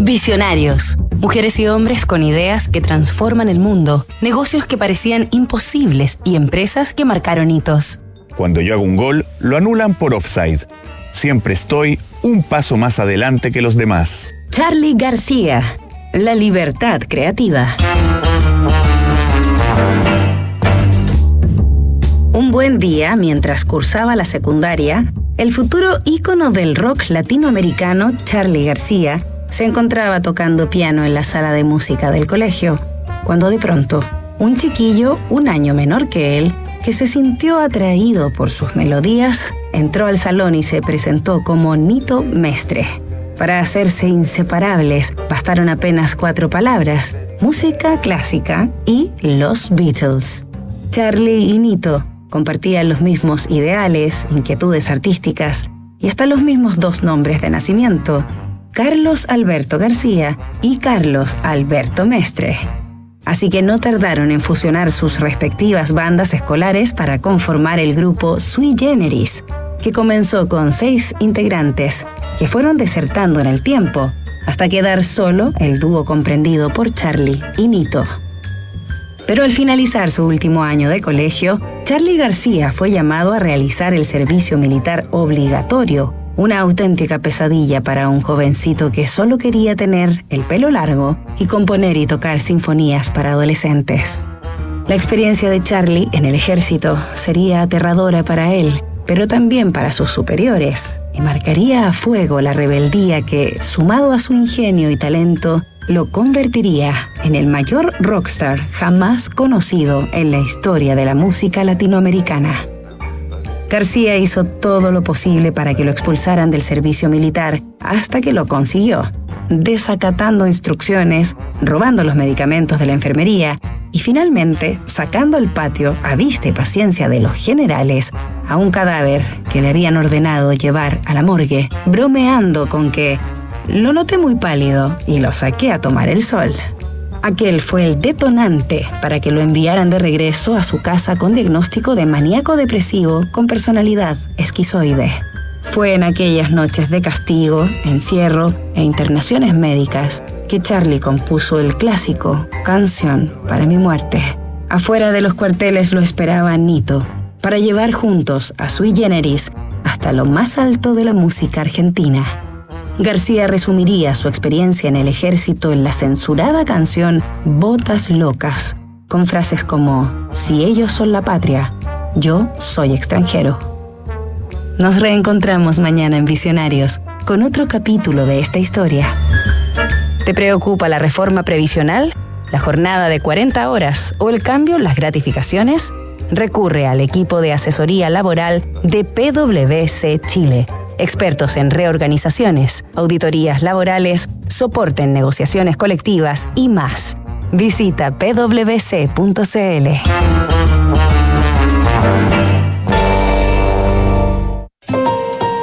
Visionarios. Mujeres y hombres con ideas que transforman el mundo, negocios que parecían imposibles y empresas que marcaron hitos. Cuando yo hago un gol, lo anulan por offside. Siempre estoy un paso más adelante que los demás. Charlie García. La libertad creativa. Un buen día, mientras cursaba la secundaria, el futuro ícono del rock latinoamericano, Charlie García, se encontraba tocando piano en la sala de música del colegio, cuando de pronto, un chiquillo un año menor que él, que se sintió atraído por sus melodías, entró al salón y se presentó como Nito Mestre. Para hacerse inseparables bastaron apenas cuatro palabras, música clásica y los Beatles. Charlie y Nito compartían los mismos ideales, inquietudes artísticas y hasta los mismos dos nombres de nacimiento, Carlos Alberto García y Carlos Alberto Mestre. Así que no tardaron en fusionar sus respectivas bandas escolares para conformar el grupo Sui Generis, que comenzó con seis integrantes que fueron desertando en el tiempo, hasta quedar solo el dúo comprendido por Charlie y Nito. Pero al finalizar su último año de colegio, Charlie García fue llamado a realizar el servicio militar obligatorio una auténtica pesadilla para un jovencito que solo quería tener el pelo largo y componer y tocar sinfonías para adolescentes. La experiencia de Charlie en el ejército sería aterradora para él, pero también para sus superiores, y marcaría a fuego la rebeldía que, sumado a su ingenio y talento, lo convertiría en el mayor rockstar jamás conocido en la historia de la música latinoamericana. García hizo todo lo posible para que lo expulsaran del servicio militar hasta que lo consiguió, desacatando instrucciones, robando los medicamentos de la enfermería y finalmente sacando al patio a vista y paciencia de los generales a un cadáver que le habían ordenado llevar a la morgue, bromeando con que lo noté muy pálido y lo saqué a tomar el sol. Aquel fue el detonante para que lo enviaran de regreso a su casa con diagnóstico de maníaco depresivo con personalidad esquizoide. Fue en aquellas noches de castigo, encierro e internaciones médicas que Charlie compuso el clásico Canción para mi muerte. Afuera de los cuarteles lo esperaba Nito para llevar juntos a Sui Generis hasta lo más alto de la música argentina. García resumiría su experiencia en el ejército en la censurada canción Botas Locas, con frases como, si ellos son la patria, yo soy extranjero. Nos reencontramos mañana en Visionarios con otro capítulo de esta historia. ¿Te preocupa la reforma previsional, la jornada de 40 horas o el cambio en las gratificaciones? Recurre al equipo de asesoría laboral de PwC Chile expertos en reorganizaciones, auditorías laborales, soporte en negociaciones colectivas y más. Visita pwc.cl.